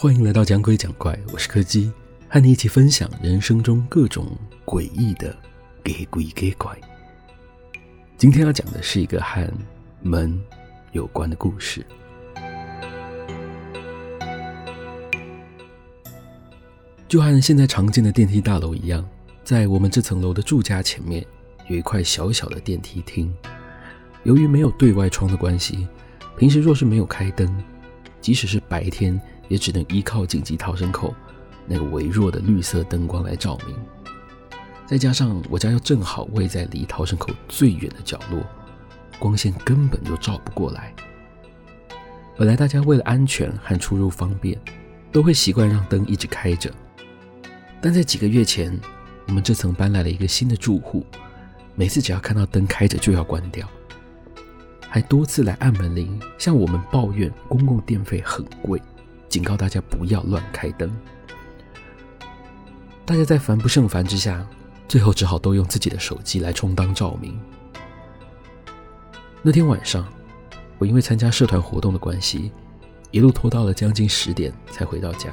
欢迎来到讲鬼讲怪，我是柯基，和你一起分享人生中各种诡异的给鬼给怪。今天要讲的是一个和门有关的故事。就和现在常见的电梯大楼一样，在我们这层楼的住家前面有一块小小的电梯厅。由于没有对外窗的关系，平时若是没有开灯，即使是白天，也只能依靠紧急逃生口那个微弱的绿色灯光来照明，再加上我家又正好位在离逃生口最远的角落，光线根本就照不过来。本来大家为了安全和出入方便，都会习惯让灯一直开着，但在几个月前，我们这层搬来了一个新的住户，每次只要看到灯开着就要关掉，还多次来按门铃向我们抱怨公共电费很贵。警告大家不要乱开灯。大家在烦不胜烦之下，最后只好都用自己的手机来充当照明。那天晚上，我因为参加社团活动的关系，一路拖到了将近十点才回到家。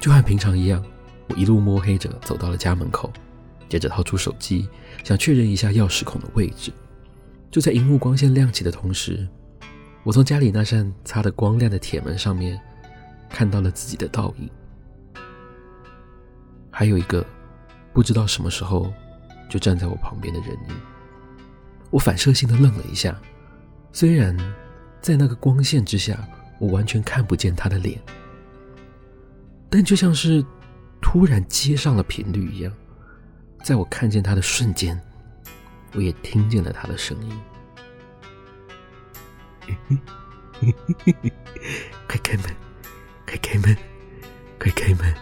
就和平常一样，我一路摸黑着走到了家门口，接着掏出手机，想确认一下钥匙孔的位置。就在荧幕光线亮起的同时，我从家里那扇擦得光亮的铁门上面看到了自己的倒影，还有一个不知道什么时候就站在我旁边的人影。我反射性的愣了一下，虽然在那个光线之下我完全看不见他的脸，但就像是突然接上了频率一样，在我看见他的瞬间，我也听见了他的声音。快开门！快开门！快开门！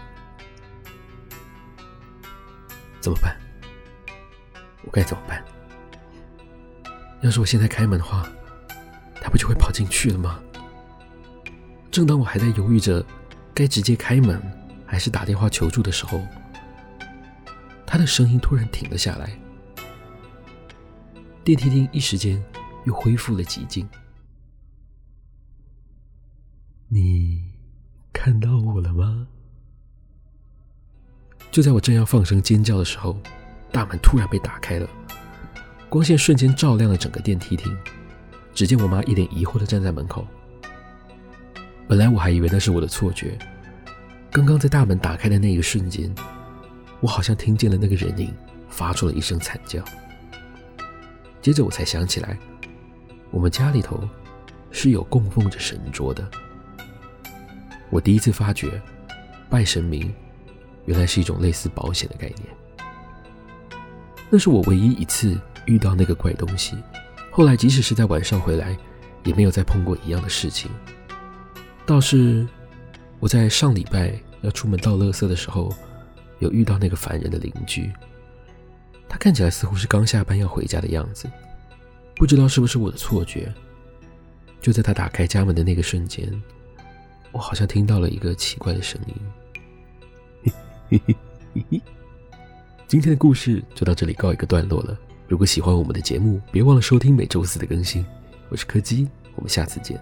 怎么办？我该怎么办？要是我现在开门的话，他不就会跑进去了吗？正当我还在犹豫着该直接开门还是打电话求助的时候，他的声音突然停了下来，电梯厅一时间又恢复了寂静。你看到我了吗？就在我正要放声尖叫的时候，大门突然被打开了，光线瞬间照亮了整个电梯厅。只见我妈一脸疑惑的站在门口。本来我还以为那是我的错觉，刚刚在大门打开的那一瞬间，我好像听见了那个人影发出了一声惨叫。接着我才想起来，我们家里头是有供奉着神桌的。我第一次发觉，拜神明原来是一种类似保险的概念。那是我唯一一次遇到那个怪东西。后来即使是在晚上回来，也没有再碰过一样的事情。倒是我在上礼拜要出门倒垃圾的时候，有遇到那个烦人的邻居。看起来似乎是刚下班要回家的样子，不知道是不是我的错觉。就在他打开家门的那个瞬间。我好像听到了一个奇怪的声音。今天的故事就到这里告一个段落了。如果喜欢我们的节目，别忘了收听每周四的更新。我是柯基，我们下次见。